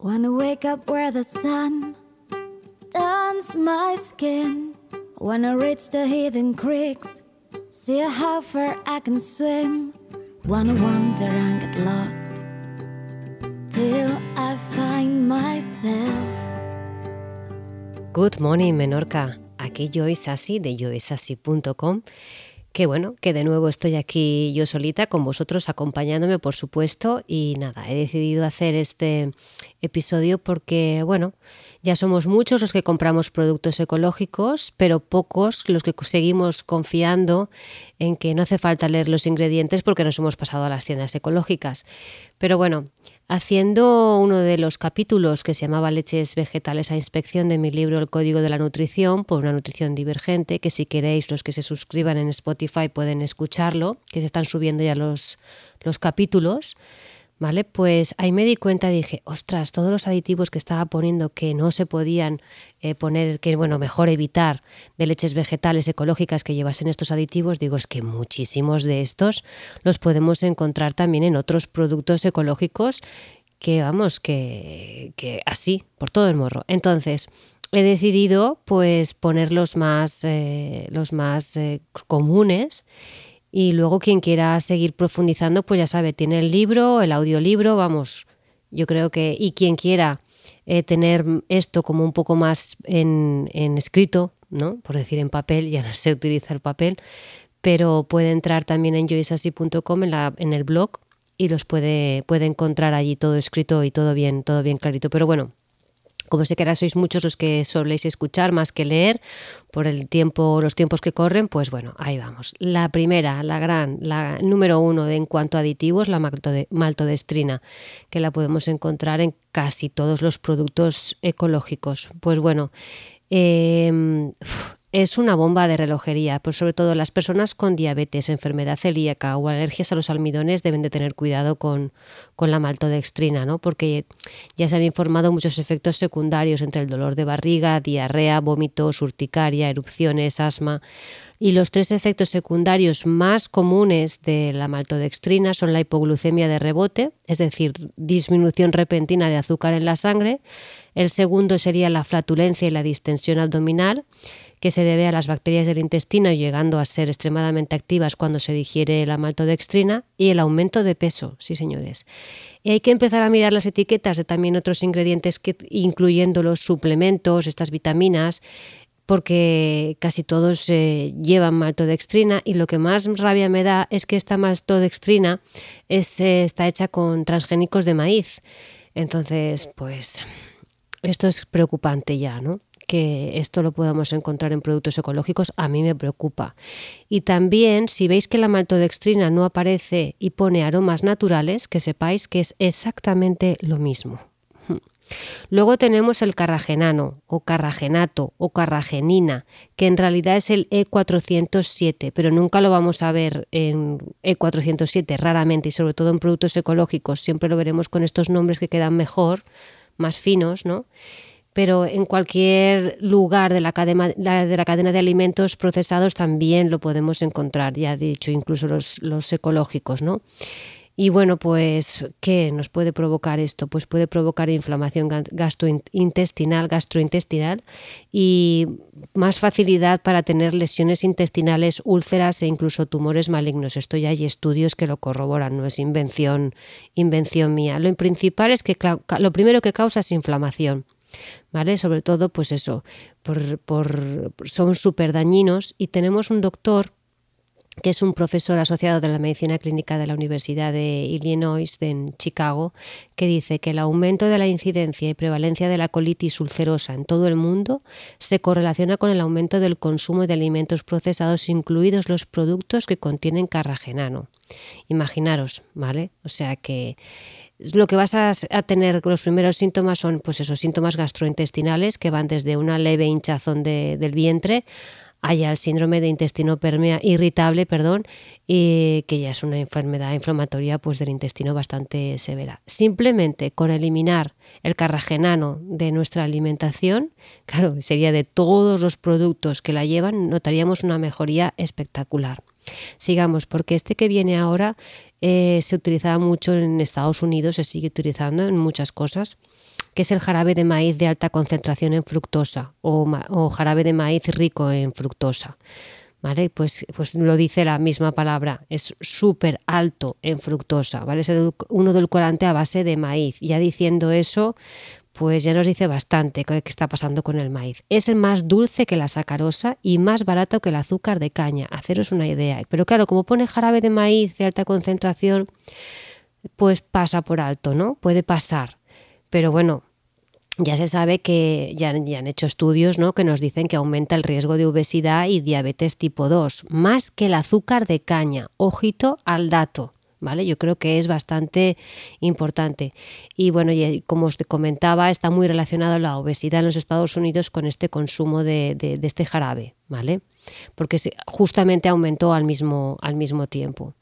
Wanna wake up where the sun turns my skin. Wanna reach the hidden creeks, see how far I can swim. Wanna wander and get lost till I find myself. Good morning, Menorca. Aquí Joy Sassi de joysassi.com. Que bueno, que de nuevo estoy aquí yo solita con vosotros acompañándome, por supuesto. Y nada, he decidido hacer este episodio porque, bueno, ya somos muchos los que compramos productos ecológicos, pero pocos los que seguimos confiando en que no hace falta leer los ingredientes porque nos hemos pasado a las tiendas ecológicas. Pero bueno, haciendo uno de los capítulos que se llamaba Leches Vegetales a Inspección de mi libro El Código de la Nutrición, por una nutrición divergente, que si queréis los que se suscriban en Spotify pueden escucharlo, que se están subiendo ya los, los capítulos. ¿Vale? Pues ahí me di cuenta y dije, ostras, todos los aditivos que estaba poniendo que no se podían eh, poner, que bueno, mejor evitar de leches vegetales ecológicas que llevasen estos aditivos, digo, es que muchísimos de estos los podemos encontrar también en otros productos ecológicos que, vamos, que, que así, por todo el morro. Entonces, he decidido pues poner los más, eh, los más eh, comunes y luego quien quiera seguir profundizando, pues ya sabe, tiene el libro, el audiolibro, vamos, yo creo que, y quien quiera eh, tener esto como un poco más en, escrito, ¿no? Por decir en papel, ya no sé utilizar el papel, pero puede entrar también en joysassi.com en, en el blog y los puede, puede encontrar allí todo escrito y todo bien, todo bien clarito. Pero bueno, como sé que ahora sois muchos los que soléis escuchar más que leer por el tiempo, los tiempos que corren, pues bueno, ahí vamos. La primera, la gran, la número uno de en cuanto a aditivos, la maltodestrina, que la podemos encontrar en casi todos los productos ecológicos. Pues bueno, eh, es una bomba de relojería, pues sobre todo las personas con diabetes, enfermedad celíaca o alergias a los almidones deben de tener cuidado con, la maltodextrina, ¿no? porque ya se han informado muchos efectos secundarios entre el dolor de barriga, diarrea, vómitos, urticaria, erupciones, asma. Y los tres efectos secundarios más comunes de la maltodextrina son la hipoglucemia de rebote, es decir, disminución repentina de azúcar en la sangre. El segundo sería la flatulencia y la distensión abdominal que se debe a las bacterias del intestino llegando a ser extremadamente activas cuando se digiere la maltodextrina y el aumento de peso, sí señores. Y hay que empezar a mirar las etiquetas de también otros ingredientes, que, incluyendo los suplementos, estas vitaminas, porque casi todos eh, llevan maltodextrina y lo que más rabia me da es que esta maltodextrina es, eh, está hecha con transgénicos de maíz. Entonces, pues esto es preocupante ya, ¿no? Que esto lo podamos encontrar en productos ecológicos, a mí me preocupa. Y también, si veis que la maltodextrina no aparece y pone aromas naturales, que sepáis que es exactamente lo mismo. Luego tenemos el carragenano o carragenato o carragenina, que en realidad es el E407, pero nunca lo vamos a ver en E407 raramente y sobre todo en productos ecológicos, siempre lo veremos con estos nombres que quedan mejor, más finos, ¿no? Pero en cualquier lugar de la, cadena, de la cadena de alimentos procesados también lo podemos encontrar, ya he dicho, incluso los, los ecológicos, ¿no? Y bueno, pues, ¿qué nos puede provocar esto? Pues puede provocar inflamación gastrointestinal, gastrointestinal y más facilidad para tener lesiones intestinales, úlceras e incluso tumores malignos. Esto ya hay estudios que lo corroboran, no es invención, invención mía. Lo principal es que lo primero que causa es inflamación. ¿Vale? Sobre todo, pues eso, por, son súper dañinos y tenemos un doctor que es un profesor asociado de la medicina clínica de la Universidad de Illinois en Chicago, que dice que el aumento de la incidencia y prevalencia de la colitis ulcerosa en todo el mundo se correlaciona con el aumento del consumo de alimentos procesados, incluidos los productos que contienen carragenano. Imaginaros, ¿vale? O sea que lo que vas a, tener, los primeros síntomas son pues esos síntomas gastrointestinales que van desde una leve hinchazón del vientre allá el síndrome de intestino permea, irritable, perdón, y que ya es una enfermedad inflamatoria pues, del intestino bastante severa. Simplemente con eliminar el carragenano de nuestra alimentación, claro, sería de todos los productos que la llevan, notaríamos una mejoría espectacular. Sigamos, porque este que viene ahora eh, se utilizaba mucho en Estados Unidos, se sigue utilizando en muchas cosas, que es el jarabe de maíz de alta concentración en fructosa o, jarabe de maíz rico en fructosa. ¿Vale? Pues, pues lo dice la misma palabra, es súper alto en fructosa, ¿vale? Es un edulcorante a base de maíz. Ya diciendo eso, pues ya nos dice bastante qué está pasando con el maíz. Es el más dulce que la sacarosa y más barato que el azúcar de caña. Haceros una idea. Pero claro, como pone jarabe de maíz de alta concentración, pues pasa por alto, ¿no? Puede pasar. Pero bueno, ya se sabe que ya, ya, han hecho estudios ¿no? que nos dicen que aumenta el riesgo de obesidad y diabetes tipo 2, más que el azúcar de caña. Ojito al dato. ¿Vale? Yo creo que es bastante importante. Y bueno, como os comentaba, está muy relacionado la obesidad en los Estados Unidos con este consumo de, de este jarabe, ¿vale? porque justamente aumentó al mismo, al mismo tiempo.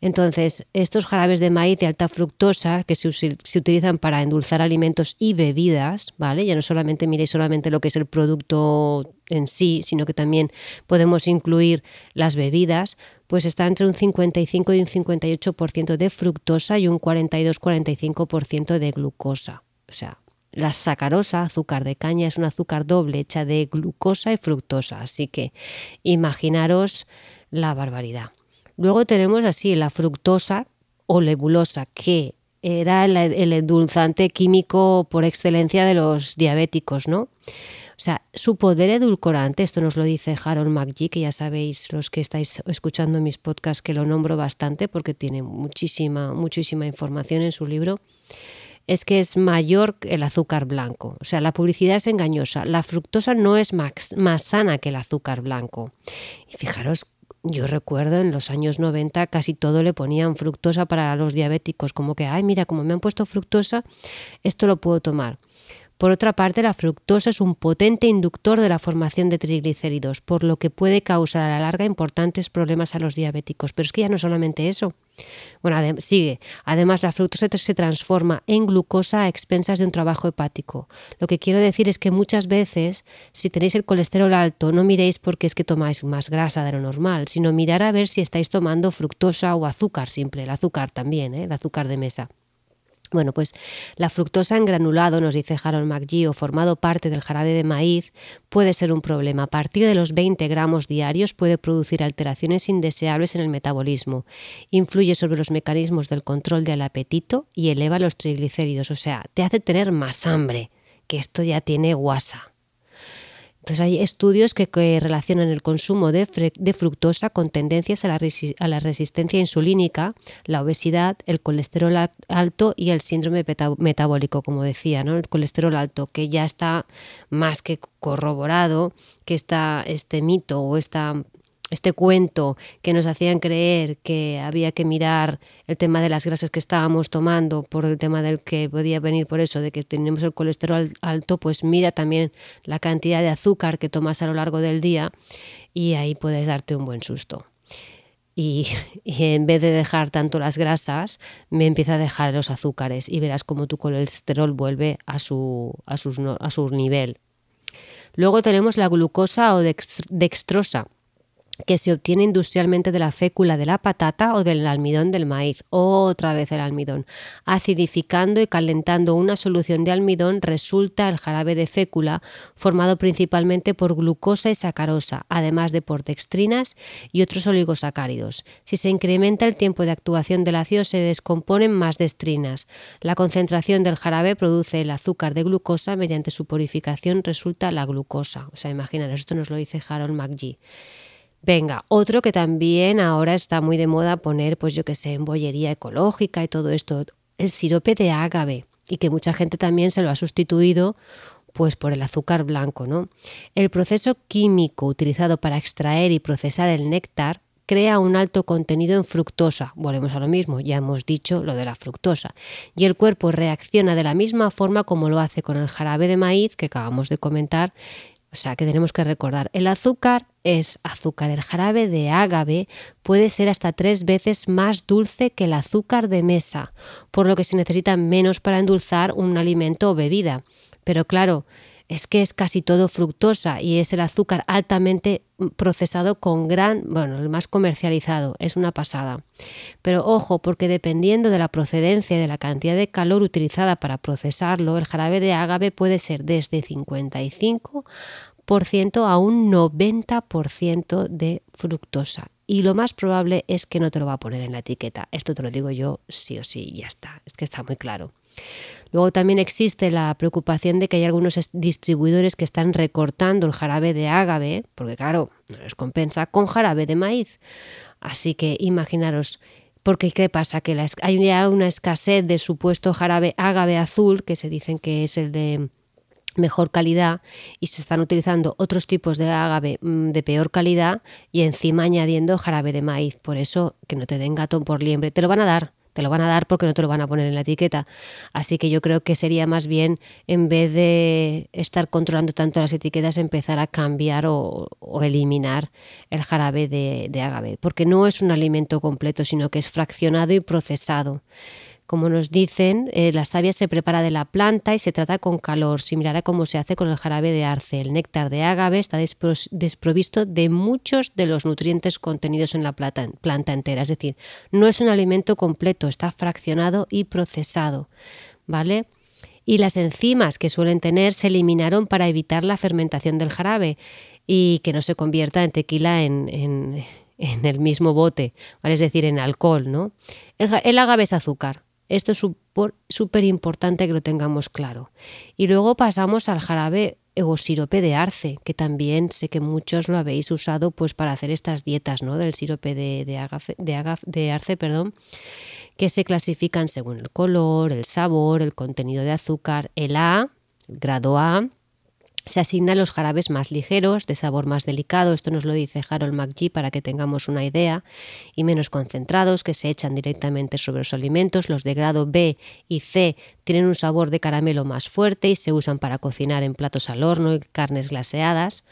Entonces, estos jarabes de maíz de alta fructosa que se, se, utilizan para endulzar alimentos y bebidas, ¿vale? Ya no solamente miréis solamente lo que es el producto en sí, sino que también podemos incluir las bebidas, pues está entre un 55 y un 58% de fructosa y un 42-45% de glucosa. O sea, la sacarosa, azúcar de caña, es un azúcar doble hecha de glucosa y fructosa, así que imaginaros la barbaridad. Luego tenemos así la fructosa o lebulosa, que era el, endulzante químico por excelencia de los diabéticos, ¿no? O sea, su poder edulcorante, esto nos lo dice Harold McGee, que ya sabéis los que estáis escuchando mis podcasts que lo nombro bastante porque tiene muchísima, muchísima información en su libro es que es mayor que el azúcar blanco. O sea, la publicidad es engañosa. La fructosa no es más, más sana que el azúcar blanco. Y fijaros yo recuerdo en los años 90 casi todo le ponían fructosa para los diabéticos, como que, ay, mira, como me han puesto fructosa, esto lo puedo tomar. Por otra parte, la fructosa es un potente inductor de la formación de triglicéridos, por lo que puede causar a la larga importantes problemas a los diabéticos. Pero es que ya no solamente eso. Bueno, sigue. Además, la fructosa se transforma en glucosa a expensas de un trabajo hepático. Lo que quiero decir es que muchas veces, si tenéis el colesterol alto, no miréis porque es que tomáis más grasa de lo normal, sino mirar a ver si estáis tomando fructosa o azúcar simple, el azúcar también, ¿eh? el azúcar de mesa. Bueno, pues la fructosa en granulado, nos dice Harold McGee, o formado parte del jarabe de maíz, puede ser un problema. A partir de los 20 gramos diarios puede producir alteraciones indeseables en el metabolismo, influye sobre los mecanismos del control del apetito y eleva los triglicéridos, o sea, te hace tener más hambre, que esto ya tiene guasa. Entonces hay estudios que, relacionan el consumo de, fructosa con tendencias a la, resistencia insulínica, la obesidad, el colesterol alto y el síndrome metabólico, como decía, ¿no? el colesterol alto, que ya está más que corroborado que este mito o esta este cuento que nos hacían creer que había que mirar el tema de las grasas que estábamos tomando por el tema del que podía venir por eso, de que tenemos el colesterol alto, pues mira también la cantidad de azúcar que tomas a lo largo del día y ahí puedes darte un buen susto. Y, en vez de dejar tanto las grasas, me empieza a dejar los azúcares y verás cómo tu colesterol vuelve a su, a a su nivel. Luego tenemos la glucosa o dextrosa que se obtiene industrialmente de la fécula de la patata o del almidón del maíz, otra vez el almidón. Acidificando y calentando una solución de almidón resulta el jarabe de fécula formado principalmente por glucosa y sacarosa, además de por dextrinas y otros oligosacáridos. Si se incrementa el tiempo de actuación del ácido se descomponen más dextrinas. La concentración del jarabe produce el azúcar de glucosa, mediante su purificación resulta la glucosa. O sea, imaginaros, esto nos lo dice Harold McGee. Venga, otro que también ahora está muy de moda poner, pues yo que sé, en bollería ecológica y todo esto, el sirope de ágave, y que mucha gente también se lo ha sustituido pues por el azúcar blanco, ¿no? El proceso químico utilizado para extraer y procesar el néctar crea un alto contenido en fructosa. Volvemos a lo mismo, ya hemos dicho lo de la fructosa. Y el cuerpo reacciona de la misma forma como lo hace con el jarabe de maíz que acabamos de comentar o sea que tenemos que recordar, el azúcar es azúcar. El jarabe de ágave puede ser hasta tres veces más dulce que el azúcar de mesa, por lo que se necesita menos para endulzar un alimento o bebida. Pero claro, es que es casi todo fructosa y es el azúcar altamente procesado con gran, bueno, el más comercializado, es una pasada. Pero ojo, porque dependiendo de la procedencia y de la cantidad de calor utilizada para procesarlo, el jarabe de ágave puede ser desde 55 a un 90% de fructosa. Y lo más probable es que no te lo va a poner en la etiqueta. Esto te lo digo yo sí o sí, ya está. Es que está muy claro. Luego también existe la preocupación de que hay algunos distribuidores que están recortando el jarabe de ágave, porque claro, no les compensa, con jarabe de maíz. Así que imaginaros, porque ¿qué pasa? Que hay ya una escasez de supuesto jarabe ágave azul, que se dicen que es el de mejor calidad y se están utilizando otros tipos de agave mm, de peor calidad y encima añadiendo jarabe de maíz. Por eso que no te den gato por liembre. Te lo van a dar, te lo van a dar porque no te lo van a poner en la etiqueta. Así que yo creo que sería más bien, en vez de estar controlando tanto las etiquetas, empezar a cambiar o, eliminar el jarabe de, de agave. Porque no es un alimento completo, sino que es fraccionado y procesado. Como nos dicen, eh, la savia se prepara de la planta y se trata con calor, similar a como se hace con el jarabe de arce. El néctar de ágave está desprovisto de muchos de los nutrientes contenidos en la planta, entera. Es decir, no es un alimento completo, está fraccionado y procesado. ¿Vale? Y las enzimas que suelen tener se eliminaron para evitar la fermentación del jarabe y que no se convierta en tequila en, el mismo bote, ¿vale? es decir, en alcohol. ¿no? el agave es azúcar, esto es súper importante que lo tengamos claro. Y luego pasamos al jarabe o sirope de arce, que también sé que muchos lo habéis usado pues para hacer estas dietas ¿no? del sirope de, de, de arce, perdón, que se clasifican según el color, el sabor, el contenido de azúcar, el A, grado A, se asignan los jarabes más ligeros, de sabor más delicado, esto nos lo dice Harold McGee para que tengamos una idea, y menos concentrados, que se echan directamente sobre los alimentos. Los de grado B y C tienen un sabor de caramelo más fuerte y se usan para cocinar en platos al horno y carnes glaseadas.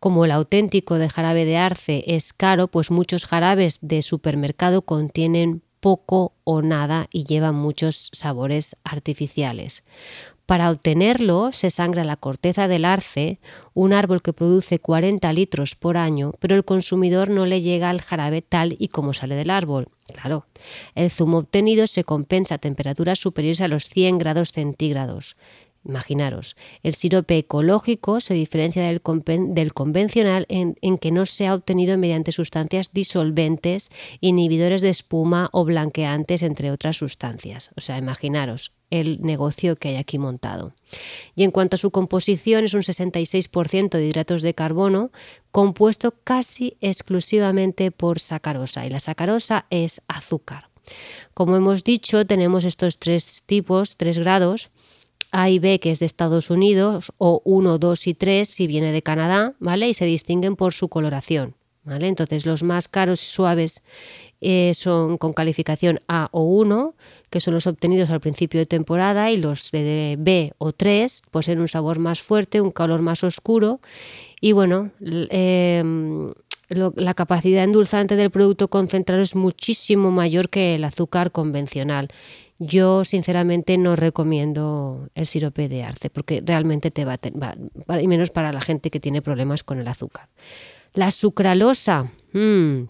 Como el auténtico de jarabe de arce es caro, pues muchos jarabes de supermercado contienen poco o nada y llevan muchos sabores artificiales. Para obtenerlo se sangra la corteza del arce, un árbol que produce 40 litros por año, pero el consumidor no le llega al jarabe tal y como sale del árbol. Claro, el zumo obtenido se compensa a temperaturas superiores a los 100 grados centígrados. Imaginaros, el sirope ecológico se diferencia del, convencional en, que no se ha obtenido mediante sustancias disolventes, inhibidores de espuma o blanqueantes, entre otras sustancias. O sea, imaginaros el negocio que hay aquí montado. Y en cuanto a su composición, es un 66% de hidratos de carbono, compuesto casi exclusivamente por sacarosa. Y la sacarosa es azúcar. Como hemos dicho, tenemos estos tres tipos, tres grados a y B, que es de Estados Unidos, o 1, 2 y 3 si viene de Canadá, ¿vale? Y se distinguen por su coloración, ¿vale? Entonces los más caros y suaves eh, son con calificación A o 1, que son los obtenidos al principio de temporada, y los de B o 3 poseen un sabor más fuerte, un color más oscuro, y bueno, em, la capacidad endulzante del producto concentrado es muchísimo mayor que el azúcar convencional yo sinceramente no recomiendo el sirope de arce porque realmente te va, a y menos para la gente que tiene problemas con el azúcar. La sucralosa. Mm,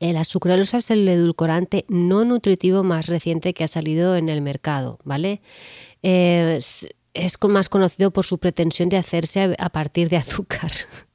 la sucralosa es el edulcorante no nutritivo más reciente que ha salido en el mercado, ¿vale? es, es más conocido por su pretensión de hacerse a partir de azúcar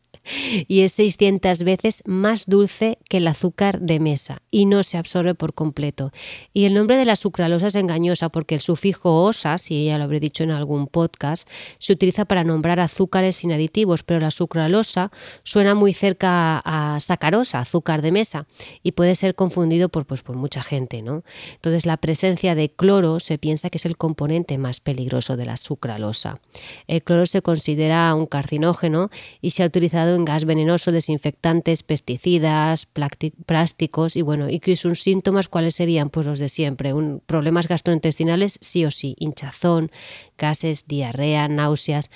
y es 600 veces más dulce que el azúcar de mesa y no se absorbe por completo. Y el nombre de la sucralosa es engañosa porque el sufijo osa, si ya lo habré dicho en algún podcast, se utiliza para nombrar azúcares sin aditivos, pero la sucralosa suena muy cerca a sacarosa, azúcar de mesa, y puede ser confundido por, pues, por mucha gente. ¿no? Entonces la presencia de cloro se piensa que es el componente más peligroso de la sucralosa. El cloro se considera un carcinógeno y se ha utilizado en gas venenoso, desinfectantes, pesticidas, plásticos y bueno, y que sus síntomas cuáles serían pues los de siempre, un, problemas gastrointestinales sí o sí, hinchazón, gases, diarrea, náuseas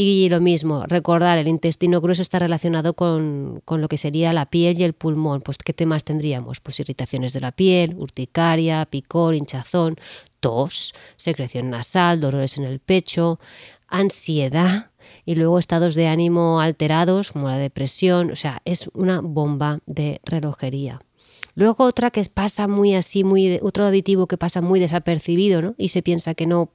y lo mismo, recordar, el intestino grueso está relacionado con, con, lo que sería la piel y el pulmón. Pues, ¿qué temas tendríamos? Pues irritaciones de la piel, urticaria, picor, hinchazón, tos, secreción nasal, dolores en el pecho, ansiedad, y luego estados de ánimo alterados como la depresión, o sea, es una bomba de relojería. Luego otra que pasa muy así, muy otro aditivo que pasa muy desapercibido, ¿no? Y se piensa que no,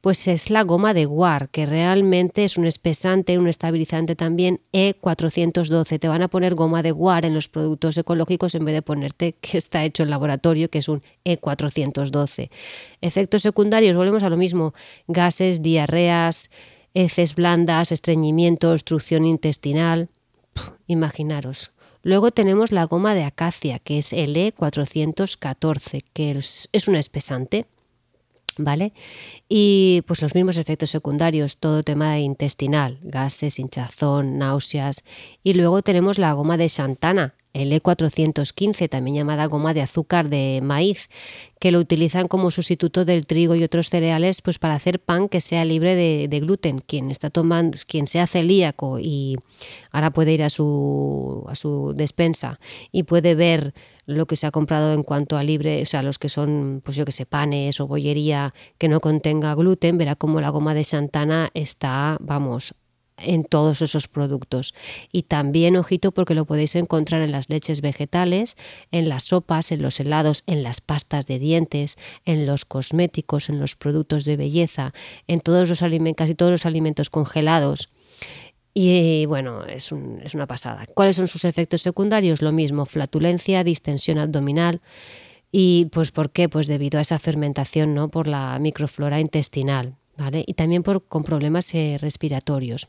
pues es la goma de guar, que realmente es un espesante, un estabilizante también E412. Te van a poner goma de guar en los productos ecológicos en vez de ponerte que está hecho en laboratorio, que es un E412. Efectos secundarios, volvemos a lo mismo, gases, diarreas, heces blandas, estreñimiento, obstrucción intestinal. Imaginaros. Luego tenemos la goma de acacia, que es L414, que es un espesante. ¿Vale? Y pues los mismos efectos secundarios, todo tema intestinal, gases, hinchazón, náuseas. Y luego tenemos la goma de xantana, L415, e también llamada goma de azúcar de maíz, que lo utilizan como sustituto del trigo y otros cereales pues para hacer pan que sea libre de, gluten. Quien está tomando, quien sea celíaco y ahora puede ir a su, a su despensa y puede ver lo que se ha comprado en cuanto a libre, o sea, los que son, pues yo que sé, panes o bollería que no contenga gluten, verá cómo la goma de Santana está, vamos, en todos esos productos. Y también, ojito, porque lo podéis encontrar en las leches vegetales, en las sopas, en los helados, en las pastas de dientes, en los cosméticos, en los productos de belleza, en todos los casi todos los alimentos congelados. Y bueno, es, es una pasada. ¿Cuáles son sus efectos secundarios? Lo mismo, flatulencia, distensión abdominal. ¿Y pues por qué? Pues debido a esa fermentación, ¿no? Por la microflora intestinal, ¿vale? Y también por, con problemas eh, respiratorios.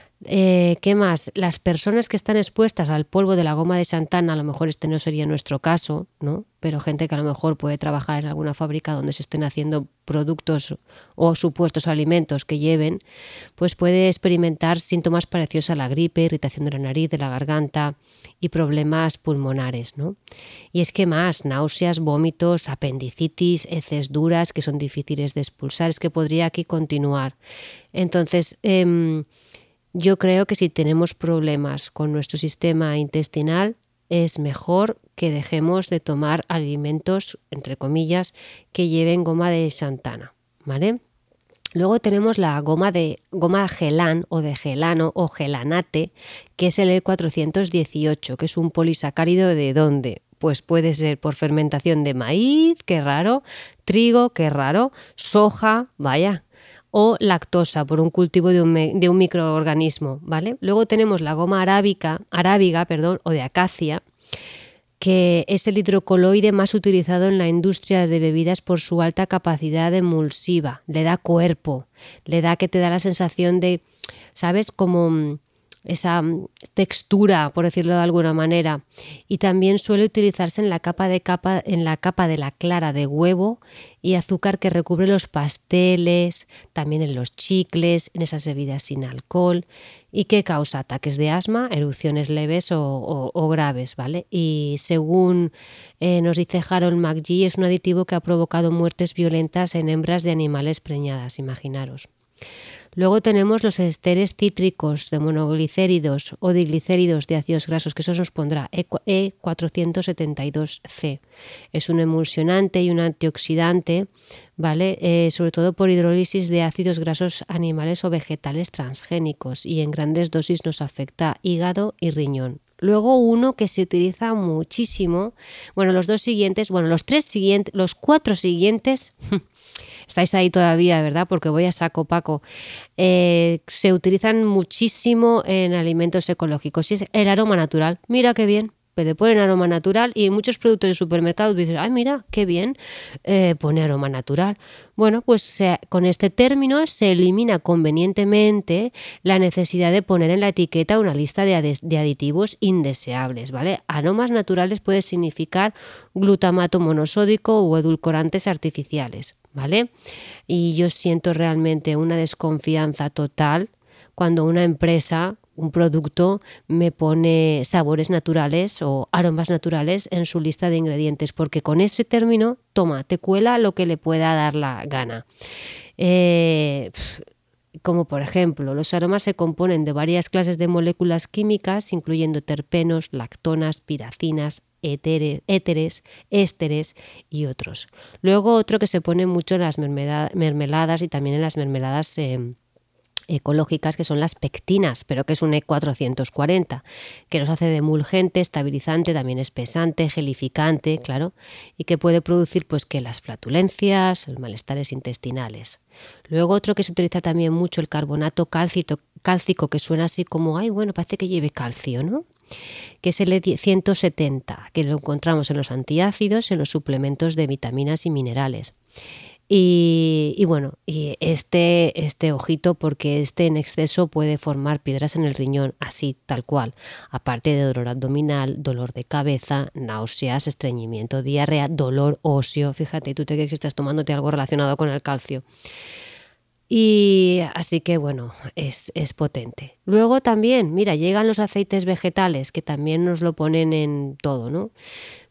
Eh, ¿Qué más? Las personas que están expuestas al polvo de la goma de Santana, a lo mejor este no sería nuestro caso, ¿no? Pero gente que a lo mejor puede trabajar en alguna fábrica donde se estén haciendo productos o supuestos alimentos que lleven, pues puede experimentar síntomas parecidos a la gripe, irritación de la nariz, de la garganta y problemas pulmonares, ¿no? Y es que más, náuseas, vómitos, apendicitis, heces duras que son difíciles de expulsar, es que podría aquí continuar. Entonces, eh, yo creo que si tenemos problemas con nuestro sistema intestinal, es mejor que dejemos de tomar alimentos, entre comillas, que lleven goma de Santana, ¿vale? Luego tenemos la goma de goma gelán o de gelano o gelanate, que es el E418, que es un polisacárido de dónde? Pues puede ser por fermentación de maíz, qué raro, trigo, qué raro, soja, vaya, o lactosa por un cultivo de un, microorganismo, ¿vale? Luego tenemos la goma arábiga perdón, o de acacia, que es el hidrocoloide más utilizado en la industria de bebidas por su alta capacidad emulsiva, le da cuerpo, le da que te da la sensación de, ¿sabes? Como esa mm, textura, por decirlo de alguna manera, y también suele utilizarse en la capa de capa en la capa de la clara de huevo y azúcar que recubre los pasteles, también en los chicles, en esas bebidas sin alcohol y que causa ataques de asma, erupciones leves o, graves, ¿vale? Y según eh, nos dice Harold McGee, es un aditivo que ha provocado muertes violentas en hembras de animales preñadas, imaginaros. Luego tenemos los esteres cítricos de monoglicéridos o diglicéridos de ácidos grasos, que eso nos pondrá E472C. Es un emulsionante y un antioxidante, ¿vale? Eh, sobre todo por hidrólisis de ácidos grasos animales o vegetales transgénicos y en grandes dosis nos afecta hígado y riñón. Luego uno que se utiliza muchísimo, bueno, los dos siguientes, bueno, los tres siguientes, los cuatro siguientes estáis ahí todavía, ¿verdad? Porque voy a saco Paco. Eh, se utilizan muchísimo en alimentos ecológicos y es el aroma natural. Mira qué bien. Puede poner aroma natural y muchos productos de supermercado dicen, ay, mira, qué bien, eh, pone aroma natural. Bueno, pues con este término se elimina convenientemente la necesidad de poner en la etiqueta una lista de, de aditivos indeseables, ¿vale? Aromas naturales puede significar glutamato monosódico o edulcorantes artificiales. ¿Vale? Y yo siento realmente una desconfianza total cuando una empresa, un producto, me pone sabores naturales o aromas naturales en su lista de ingredientes, porque con ese término, toma, te cuela lo que le pueda dar la gana. Eh, como por ejemplo, los aromas se componen de varias clases de moléculas químicas, incluyendo terpenos, lactonas, piracinas, éteres, ésteres y otros. Luego otro que se pone mucho en las mermeladas y también en las mermeladas em, ecológicas que son las pectinas, pero que es un E440, que nos hace de emulgente, estabilizante, también espesante, gelificante, claro, y que puede producir pues que las flatulencias, los malestares intestinales. Luego otro que se utiliza también mucho el carbonato cálcico que suena así como, ay, bueno, parece que lleve calcio, ¿no? que es el E170, que lo encontramos en los antiácidos, en los suplementos de vitaminas y minerales. Y, bueno, y este, este ojito, porque este en exceso puede formar piedras en el riñón, así, tal cual. Aparte de dolor abdominal, dolor de cabeza, náuseas, estreñimiento, diarrea, dolor óseo. Fíjate, tú te crees que estás tomándote algo relacionado con el calcio. Y así que bueno, es, es, potente. Luego también, mira, llegan los aceites vegetales, que también nos lo ponen en todo, ¿no?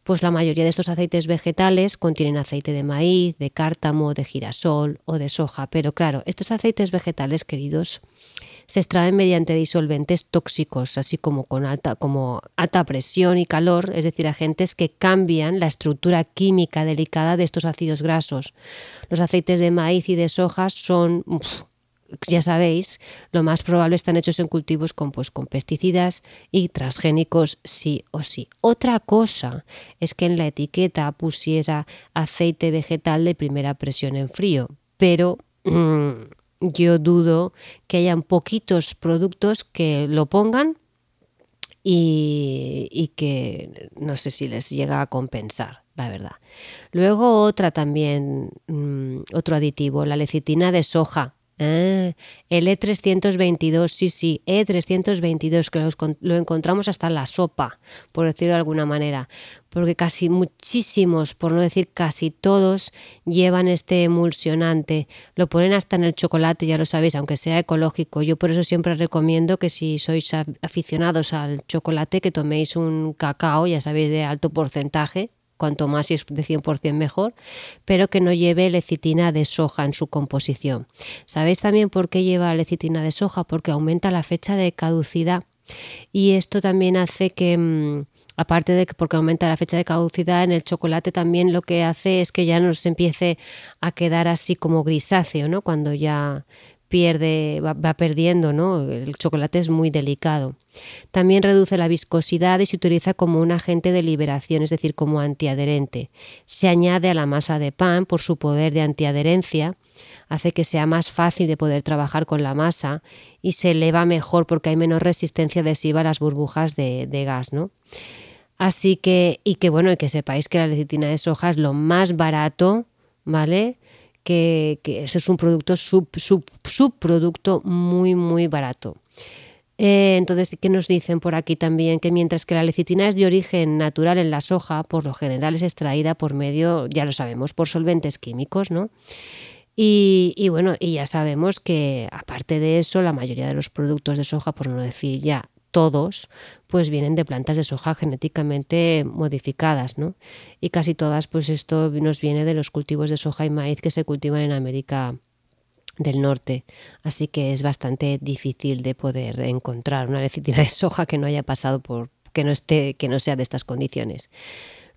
Pues la mayoría de estos aceites vegetales contienen aceite de maíz, de cártamo, de girasol o de soja. Pero claro, estos aceites vegetales, queridos, se extraen mediante disolventes tóxicos, así como con alta, como alta presión y calor, es decir, agentes que cambian la estructura química delicada de estos ácidos grasos. Los aceites de maíz y de soja son, ya sabéis, lo más probable están hechos en cultivos con, pues, con pesticidas y transgénicos sí o sí. Otra cosa es que en la etiqueta pusiera aceite vegetal de primera presión en frío, pero... Mm, yo dudo que hayan poquitos productos que lo pongan y, que no sé si les llega a compensar, la verdad. Luego otra también, mm, otro aditivo, la lecitina de soja. El E322, sí, sí, E322, que lo encontramos hasta en la sopa, por decirlo de alguna manera, porque casi muchísimos, por no decir casi todos, llevan este emulsionante. Lo ponen hasta en el chocolate, ya lo sabéis, aunque sea ecológico. Yo por eso siempre recomiendo que si sois aficionados al chocolate, que toméis un cacao, ya sabéis, de alto porcentaje, cuanto más es de 100% mejor, pero que no lleve lecitina de soja en su composición. ¿Sabéis también por qué lleva lecitina de soja? Porque aumenta la fecha de caducidad y esto también hace que... Mm, aparte de que porque aumenta la fecha de caducidad en el chocolate también lo que hace es que ya nos empiece a quedar así como grisáceo, ¿no? Cuando ya pierde, va, perdiendo, ¿no? El chocolate es muy delicado. También reduce la viscosidad y se utiliza como un agente de liberación, es decir, como antiadherente. Se añade a la masa de pan por su poder de antiadherencia, hace que sea más fácil de poder trabajar con la masa y se eleva mejor porque hay menos resistencia adhesiva a las burbujas de, de gas, ¿no? Así que, y que bueno, y que sepáis que la lecitina de soja es lo más barato, ¿vale? Que, ese es un producto sub, subproducto muy, muy barato. Eh, entonces, ¿qué nos dicen por aquí también? Que mientras que la lecitina es de origen natural en la soja, por lo general es extraída por medio, ya lo sabemos, por solventes químicos, ¿no? Y, y, bueno, y ya sabemos que aparte de eso, la mayoría de los productos de soja, por no decir ya todos, pues vienen de plantas de soja genéticamente modificadas, ¿no? Y casi todas, pues esto nos viene de los cultivos de soja y maíz que se cultivan en América del Norte, así que es bastante difícil de poder encontrar una lecitina de soja que no haya pasado por que no esté que no sea de estas condiciones.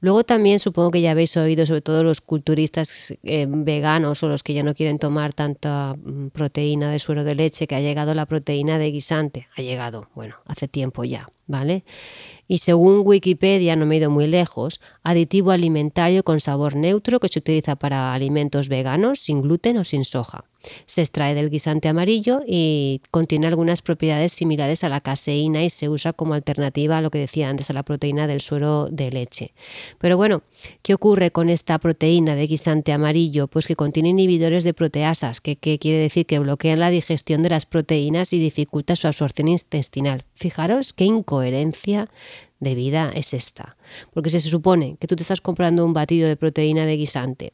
Luego también supongo que ya habéis oído, sobre todo los culturistas eh, veganos o los que ya no quieren tomar tanta mm, proteína de suero de leche, que ha llegado la proteína de guisante. Ha llegado, bueno, hace tiempo ya, ¿vale? Y según Wikipedia, no me he ido muy lejos, aditivo alimentario con sabor neutro que se utiliza para alimentos veganos, sin gluten o sin soja. Se extrae del guisante amarillo y contiene algunas propiedades similares a la caseína y se usa como alternativa a lo que decía antes, a la proteína del suero de leche. Pero bueno, ¿qué ocurre con esta proteína de guisante amarillo? Pues que contiene inhibidores de proteasas, que, que quiere decir que bloquean la digestión de las proteínas y dificulta su absorción intestinal. Fijaros qué incoherencia de vida es esta. Porque si se supone que tú te estás comprando un batido de proteína de guisante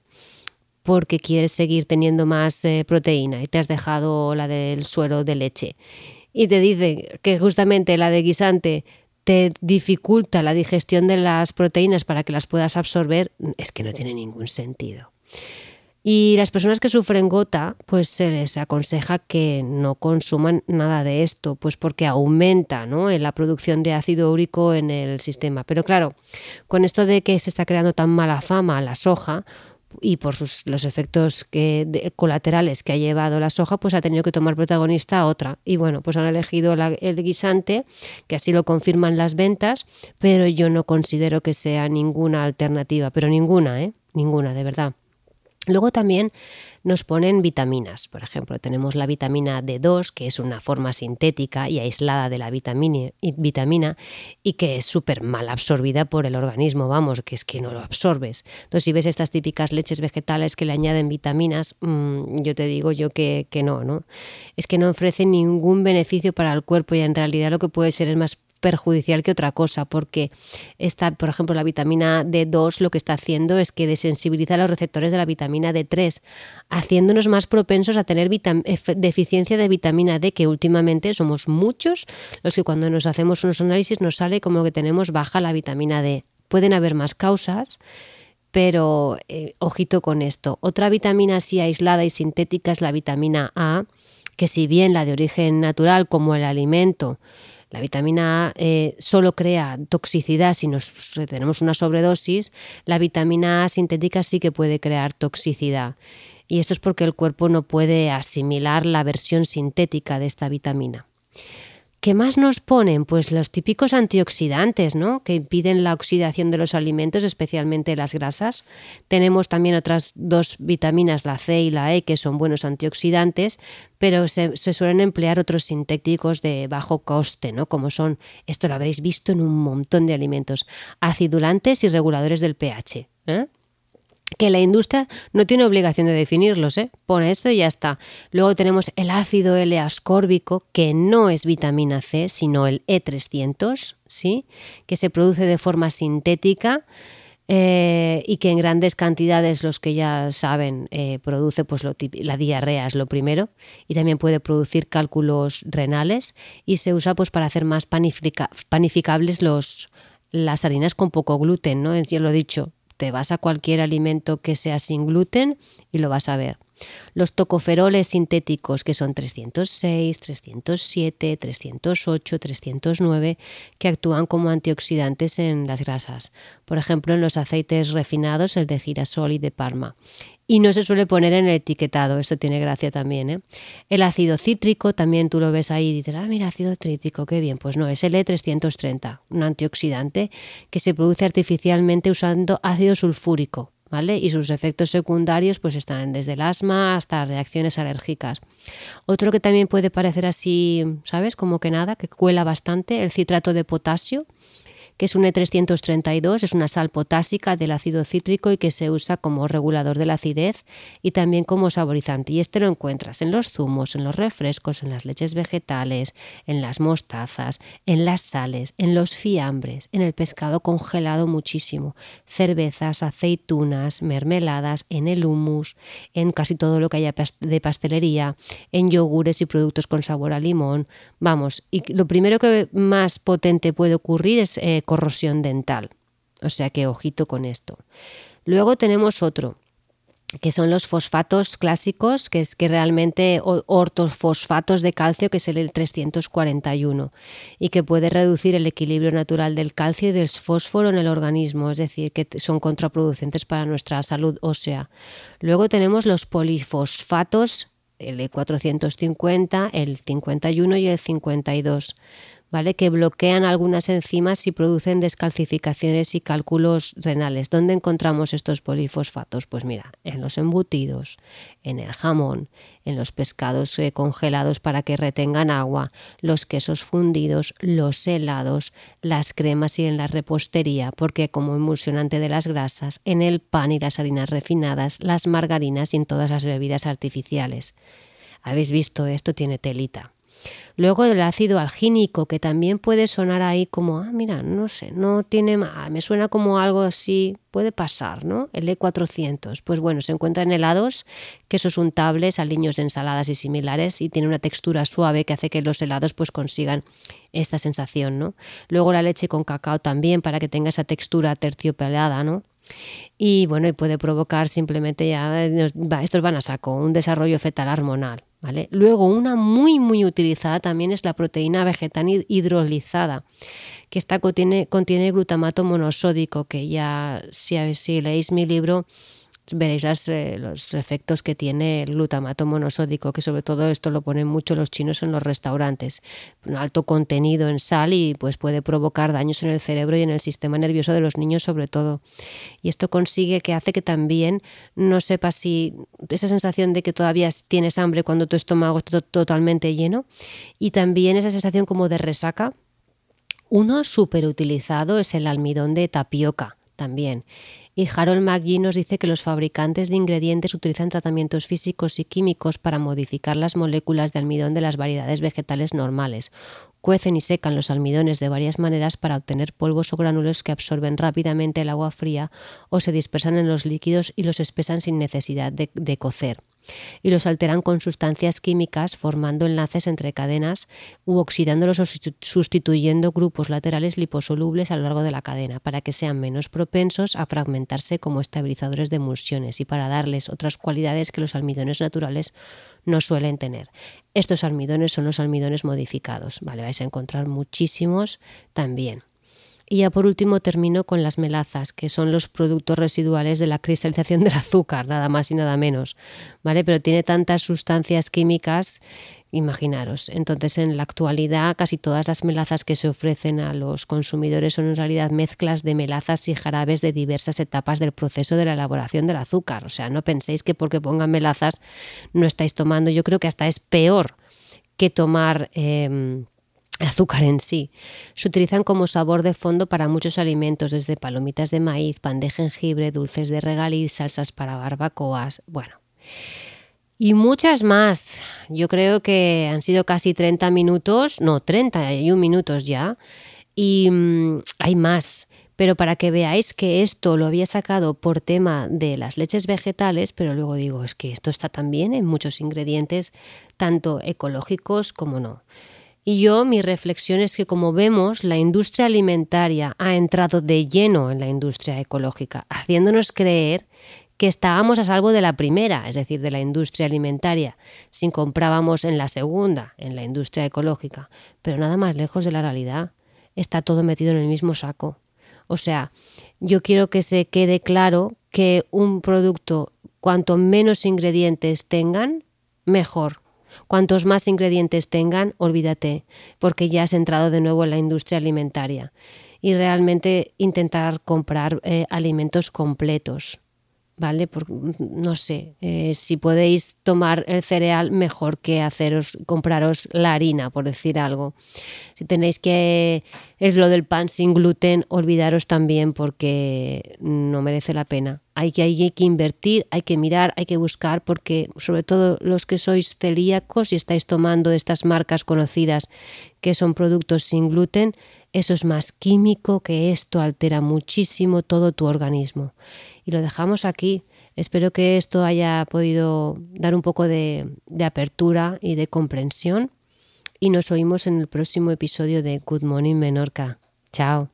porque quieres seguir teniendo más eh, proteína y te has dejado la del suero de leche y te dice que justamente la de guisante te dificulta la digestión de las proteínas para que las puedas absorber, es que no tiene ningún sentido. Y las personas que sufren gota, pues se les aconseja que no consuman nada de esto, pues porque aumenta ¿no? la producción de ácido úrico en el sistema. Pero claro, con esto de que se está creando tan mala fama la soja, y por sus, los efectos que, colaterales que ha llevado la soja, pues ha tenido que tomar protagonista a otra. Y bueno, pues han elegido el guisante, que así lo confirman las ventas, pero yo no considero que sea ninguna alternativa, pero ninguna, ¿eh? Ninguna, de verdad. Luego también nos ponen vitaminas. Por ejemplo, tenemos la vitamina D2, que es una forma sintética y aislada de la vitamina, y que es súper mal absorbida por el organismo, vamos, que es que no lo absorbes. Entonces, si ves estas típicas leches vegetales que le añaden vitaminas, mm, yo te digo yo que, que no, ¿no? Es que no ofrecen ningún beneficio para el cuerpo y en realidad lo que puede ser es más perjudicial que otra cosa, porque esta, por ejemplo, la vitamina D2 lo que está haciendo es que desensibiliza los receptores de la vitamina D3, haciéndonos más propensos a tener deficiencia de vitamina D, que últimamente somos muchos los que cuando nos hacemos unos análisis nos sale como que tenemos baja la vitamina D. Pueden haber más causas, pero eh, ojito con esto. Otra vitamina así aislada y sintética es la vitamina A, que si bien la de origen natural como el alimento la vitamina A eh, solo crea toxicidad si, nos, tenemos una sobredosis, la vitamina A sintética sí que puede crear toxicidad. Y esto es porque el cuerpo no puede asimilar la versión sintética de esta vitamina. ¿Qué más nos ponen? Pues los típicos antioxidantes, ¿no? Que impiden la oxidación de los alimentos, especialmente las grasas. Tenemos también otras dos vitaminas, la C y la E, que son buenos antioxidantes, pero se, suelen emplear otros sintéticos de bajo coste, ¿no? Como son, esto lo habréis visto en un montón de alimentos, acidulantes y reguladores del pH. ¿eh? Que la industria no tiene obligación de definirlos, ¿eh? pone esto y ya está. Luego tenemos el ácido L-ascórbico, que no es vitamina C, sino el E300, ¿sí? que se produce de forma sintética eh, y que en grandes cantidades, los que ya saben, eh, produce pues, la diarrea es lo primero y también puede producir cálculos renales y se usa pues, para hacer más panificables las harinas con poco gluten, ¿no? Ya lo he dicho, te vas a cualquier alimento que sea sin gluten y lo vas a ver. Los tocoferoles sintéticos, que son 306, 307, 308, 309, que actúan como antioxidantes en las grasas, por ejemplo en los aceites refinados, el de girasol y de palma. Y no se suele poner en el etiquetado, esto tiene gracia también. ¿eh? El ácido cítrico, también tú lo ves ahí y dices, ah, mira, ácido cítrico, qué bien. Pues no, es el E330, un antioxidante que se produce artificialmente usando ácido sulfúrico, y sus efectos secundarios pues están desde el asma hasta reacciones alérgicas. Otro que también puede parecer así, ¿sabes? Como que nada, que cuela bastante, el citrato de potasio, que es un E332, es una sal potásica del ácido cítrico y que se usa como regulador de la acidez y también como saborizante. Y este lo encuentras en los zumos, en los refrescos, en las leches vegetales, en las mostazas, en las sales, en los fiambres, en el pescado congelado muchísimo, cervezas, aceitunas, mermeladas, en el hummus, en casi todo lo que haya de pastelería, en yogures y productos con sabor a limón. Vamos, y lo primero que más potente puede ocurrir es eh, corrosión dental. O sea que ojito con esto. Luego tenemos otro, que son los fosfatos clásicos, que es que realmente ortofosfatos de calcio, que es el 341, y que puede reducir el equilibrio natural del calcio y del fósforo en el organismo, es decir, que son contraproducentes para nuestra salud ósea. Luego tenemos los polifosfatos, el 450, el 51 y el 52 ¿vale? que bloquean algunas enzimas y producen descalcificaciones y cálculos renales. ¿Dónde encontramos estos polifosfatos? Pues mira, en los embutidos, en el jamón, en los pescados eh, congelados para que retengan agua, los quesos fundidos, los helados, las cremas y en la repostería, porque como emulsionante de las grasas, en el pan y las harinas refinadas, las margarinas y en todas las bebidas artificiales. ¿Habéis visto? Esto tiene telita. Luego del ácido algínico, que también puede sonar ahí como, ah, mira, no sé, no tiene más, me suena como algo así, puede pasar, ¿no? El E400. Pues bueno, se encuentra en helados, quesos untables, aliños de ensaladas y similares, y tiene una textura suave que hace que los helados pues consigan esta sensación, ¿no? Luego la leche con cacao también, para que tenga esa textura terciopelada, ¿no? Y bueno, y puede provocar simplemente ya, estos van a saco, un desarrollo fetal hormonal. Luego, una muy, muy utilizada también es la proteína vegetal hidrolizada, que esta contiene, contiene glutamato monosódico, que ya si, si leéis mi libro veréis eh, los efectos que tiene el glutamato monosódico, que sobre todo esto lo ponen mucho los chinos en los restaurantes. Un alto contenido en sal y pues puede provocar daños en el cerebro y en el sistema nervioso de los niños sobre todo. Y esto consigue que hace que también no sepas si esa sensación de que todavía tienes hambre cuando tu estómago está totalmente lleno y también esa sensación como de resaca. Uno súper utilizado es el almidón de tapioca también. Y Harold McGee nos dice que los fabricantes de ingredientes utilizan tratamientos físicos y químicos para modificar las moléculas de almidón de las variedades vegetales normales. Cuecen y secan los almidones de varias maneras para obtener polvos o gránulos que absorben rápidamente el agua fría o se dispersan en los líquidos y los espesan sin necesidad de, de cocer y los alteran con sustancias químicas formando enlaces entre cadenas u oxidándolos o sustituyendo grupos laterales liposolubles a lo largo de la cadena para que sean menos propensos a fragmentarse como estabilizadores de emulsiones y para darles otras cualidades que los almidones naturales no suelen tener. Estos almidones son los almidones modificados, ¿vale? Vais a encontrar muchísimos también. Y ya por último termino con las melazas, que son los productos residuales de la cristalización del azúcar, nada más y nada menos, ¿vale? Pero tiene tantas sustancias químicas, imaginaros. Entonces, en la actualidad, casi todas las melazas que se ofrecen a los consumidores son en realidad mezclas de melazas y jarabes de diversas etapas del proceso de la elaboración del azúcar. O sea, no penséis que porque pongan melazas no estáis tomando. Yo creo que hasta es peor que tomar... Em, azúcar en sí. Se utilizan como sabor de fondo para muchos alimentos, desde palomitas de maíz, pan de jengibre, dulces de regaliz, salsas para barbacoas, bueno. Y muchas más. Yo creo que han sido casi 30 minutos, no, 31 minutos ya. Y mm, hay más. Pero para que veáis que esto lo había sacado por tema de las leches vegetales, pero luego digo, es que esto está también en muchos ingredientes, tanto ecológicos como no. Y yo mi reflexión es que como vemos, la industria alimentaria ha entrado de lleno en la industria ecológica, haciéndonos creer que estábamos a salvo de la primera, es decir, de la industria alimentaria, si comprábamos en la segunda, en la industria ecológica, pero nada más lejos de la realidad. Está todo metido en el mismo saco. O sea, yo quiero que se quede claro que un producto, cuanto menos ingredientes tengan, mejor Cuantos más ingredientes tengan, olvídate, porque ya has entrado de nuevo en la industria alimentaria. Y realmente intentar comprar eh, alimentos completos. ¿Vale? Por, no sé, eh, si podéis tomar el cereal, mejor que haceros, compraros la harina, por decir algo. Si tenéis que, es lo del pan sin gluten, olvidaros también porque no merece la pena. Hay que, hay que invertir, hay que mirar, hay que buscar, porque sobre todo los que sois celíacos y estáis tomando estas marcas conocidas que son productos sin gluten, eso es más químico que esto, altera muchísimo todo tu organismo y lo dejamos aquí. Espero que esto haya podido dar un poco de, apertura y de comprensión y nos oímos en el próximo episodio de Good Morning Menorca. Chao.